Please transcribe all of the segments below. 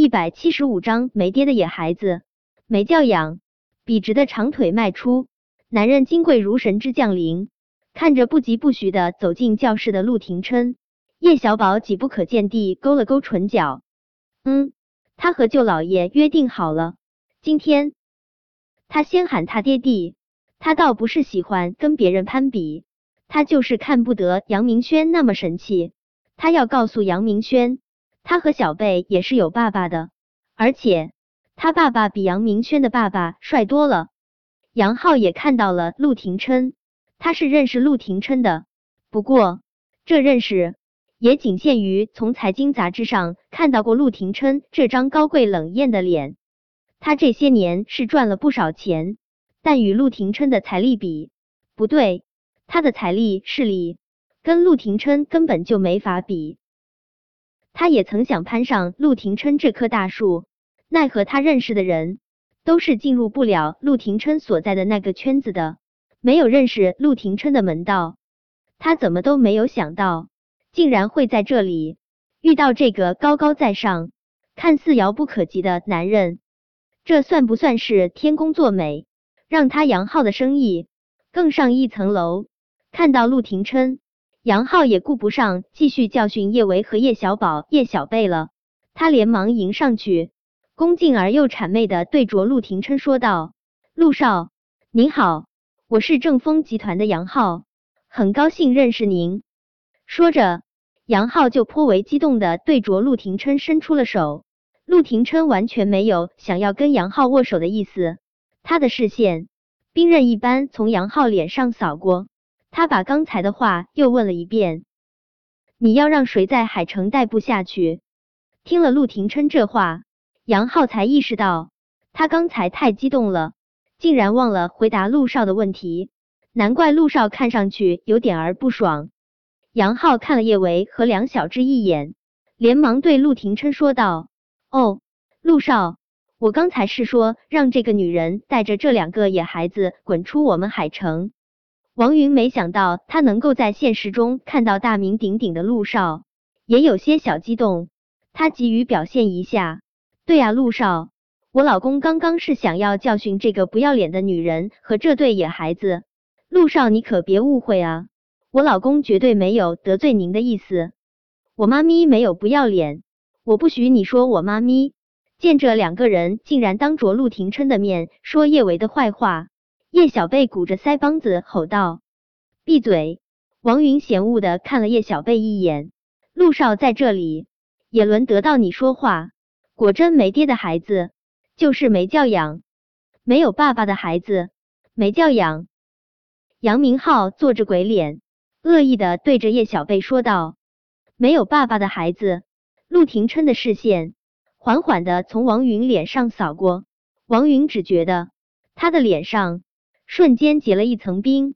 一百七十五章没爹的野孩子，没教养。笔直的长腿迈出，男人金贵如神之降临。看着不疾不徐的走进教室的陆廷琛，叶小宝几不可见地勾了勾唇角。嗯，他和舅老爷约定好了，今天他先喊他爹地。他倒不是喜欢跟别人攀比，他就是看不得杨明轩那么神气。他要告诉杨明轩，他和小贝也是有爸爸的，而且他爸爸比杨明轩的爸爸帅多了。杨浩也看到了陆廷琛，他是认识陆廷琛的，不过这认识也仅限于从财经杂志上看到过陆廷琛这张高贵冷艳的脸。他这些年是赚了不少钱。但与陆廷琛的财力比，不对，他的财力势力跟陆廷琛根本就没法比。他也曾想攀上陆廷琛这棵大树，奈何他认识的人都是进入不了陆廷琛所在的那个圈子的，没有认识陆廷琛的门道。他怎么都没有想到，竟然会在这里遇到这个高高在上、看似遥不可及的男人。这算不算是天公作美？让他杨浩的生意更上一层楼。看到陆廷琛，杨浩也顾不上继续教训叶维和叶小宝、叶小贝了，他连忙迎上去，恭敬而又谄媚的对着陆廷琛说道：“陆少，您好，我是正丰集团的杨浩，很高兴认识您。”说着，杨浩就颇为激动的对着陆廷琛伸出了手。陆廷琛完全没有想要跟杨浩握手的意思。他的视线冰刃一般从杨浩脸上扫过，他把刚才的话又问了一遍：“你要让谁在海城待不下去？”听了陆廷琛这话，杨浩才意识到他刚才太激动了，竟然忘了回答陆少的问题。难怪陆少看上去有点儿不爽。杨浩看了叶维和梁小芝一眼，连忙对陆廷琛说道：“哦，陆少。”我刚才是说，让这个女人带着这两个野孩子滚出我们海城。王云没想到他能够在现实中看到大名鼎鼎的陆少，也有些小激动。他急于表现一下，对啊，陆少，我老公刚刚是想要教训这个不要脸的女人和这对野孩子。陆少，你可别误会啊，我老公绝对没有得罪您的意思。我妈咪没有不要脸，我不许你说我妈咪。见这两个人竟然当着陆廷琛的面说叶维的坏话，叶小贝鼓着腮帮子吼道：“闭嘴！”王云嫌恶的看了叶小贝一眼，陆少在这里也轮得到你说话？果真没爹的孩子就是没教养，没有爸爸的孩子没教养。杨明浩做着鬼脸，恶意的对着叶小贝说道：“没有爸爸的孩子。”陆廷琛的视线。缓缓的从王云脸上扫过，王云只觉得他的脸上瞬间结了一层冰。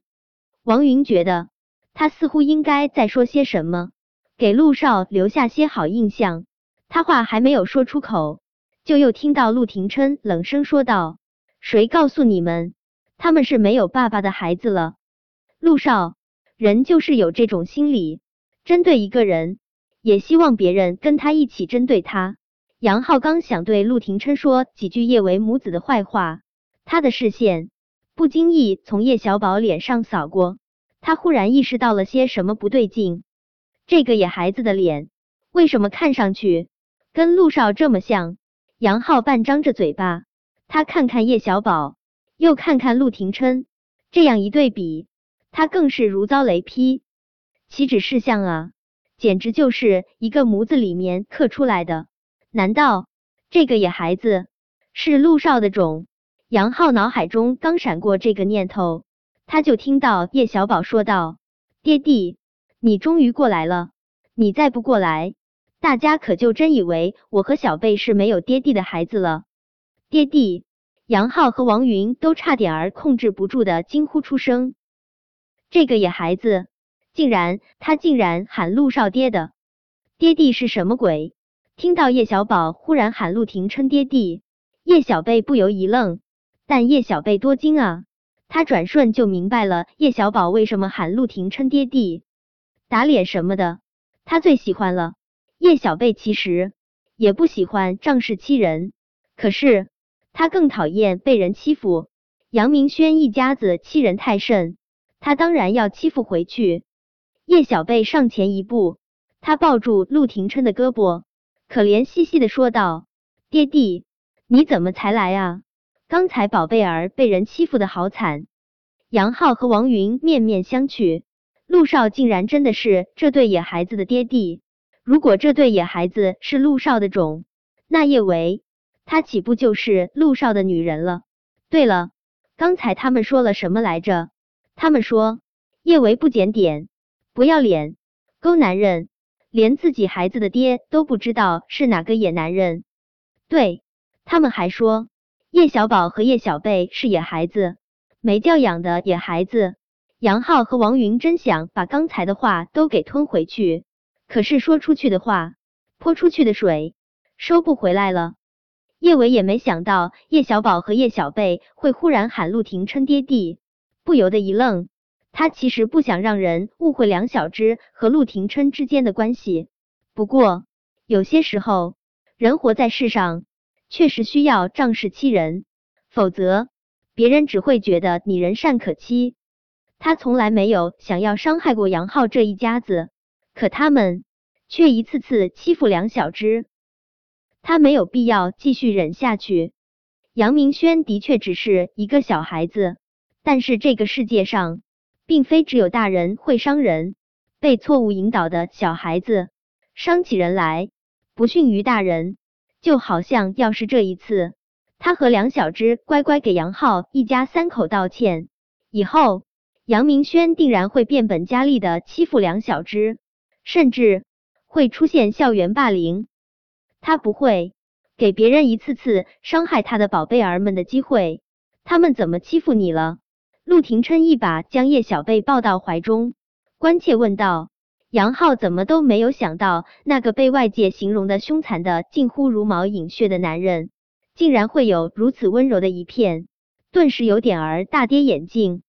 王云觉得他似乎应该再说些什么，给陆少留下些好印象。他话还没有说出口，就又听到陆廷琛冷声说道：“谁告诉你们他们是没有爸爸的孩子了？”陆少，人就是有这种心理，针对一个人，也希望别人跟他一起针对他。杨浩刚想对陆廷琛说几句叶维母子的坏话，他的视线不经意从叶小宝脸上扫过，他忽然意识到了些什么不对劲。这个野孩子的脸为什么看上去跟陆少这么像？杨浩半张着嘴巴，他看看叶小宝，又看看陆廷琛，这样一对比，他更是如遭雷劈。岂止是像啊，简直就是一个模子里面刻出来的。难道这个野孩子是陆少的种？杨浩脑海中刚闪过这个念头，他就听到叶小宝说道：“爹地，你终于过来了！你再不过来，大家可就真以为我和小贝是没有爹地的孩子了。”爹地！杨浩和王云都差点儿控制不住的惊呼出声。这个野孩子竟然，他竟然喊陆少爹的爹地是什么鬼？听到叶小宝忽然喊陆廷琛爹地，叶小贝不由一愣。但叶小贝多精啊，他转瞬就明白了叶小宝为什么喊陆廷琛爹地。打脸什么的，他最喜欢了。叶小贝其实也不喜欢仗势欺人，可是他更讨厌被人欺负。杨明轩一家子欺人太甚，他当然要欺负回去。叶小贝上前一步，他抱住陆廷琛的胳膊，可怜兮兮的说道：“爹地，你怎么才来啊？刚才宝贝儿被人欺负的好惨。”杨浩和王云面面相觑，陆少竟然真的是这对野孩子的爹地。如果这对野孩子是陆少的种，那叶维他岂不就是陆少的女人了？对了，刚才他们说了什么来着？他们说叶维不检点。不要脸，勾男人，连自己孩子的爹都不知道是哪个野男人。对他们还说叶小宝和叶小贝是野孩子，没教养的野孩子。杨浩和王云真想把刚才的话都给吞回去，可是说出去的话，泼出去的水，收不回来了。叶伟也没想到叶小宝和叶小贝会忽然喊陆廷琛爹地，不由得一愣。他其实不想让人误会梁小芝和陆廷琛之间的关系，不过有些时候人活在世上，确实需要仗势欺人，否则别人只会觉得你人善可欺。他从来没有想要伤害过杨浩这一家子，可他们却一次次欺负梁小芝，他没有必要继续忍下去。杨明轩的确只是一个小孩子，但是这个世界上。并非只有大人会伤人，被错误引导的小孩子伤起人来不逊于大人。就好像要是这一次他和梁小芝乖乖给杨浩一家三口道歉，以后杨明轩定然会变本加厉的欺负梁小芝，甚至会出现校园霸凌。他不会给别人一次次伤害他的宝贝儿们的机会。他们怎么欺负你了？陆廷琛一把将叶小贝抱到怀中，关切问道：“杨浩怎么都没有想到，那个被外界形容的凶残的近乎如毛饮血的男人，竟然会有如此温柔的一片，顿时有点儿大跌眼镜。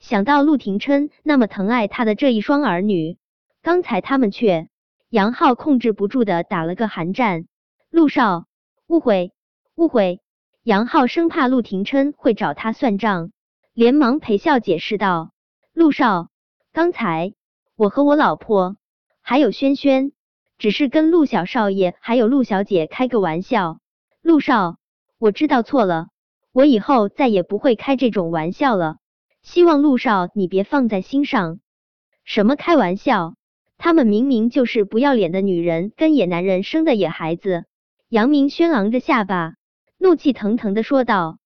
想到陆廷琛那么疼爱他的这一双儿女，刚才他们却……杨浩控制不住的打了个寒战。陆少，误会，误会！杨浩生怕陆廷琛会找他算账。”连忙陪笑解释道：“陆少，刚才我和我老婆还有轩轩，只是跟陆小少爷还有陆小姐开个玩笑。陆少，我知道错了，我以后再也不会开这种玩笑了。希望陆少你别放在心上。什么开玩笑？他们明明就是不要脸的女人跟野男人生的野孩子。”杨明轩昂着下巴，怒气腾腾的说道。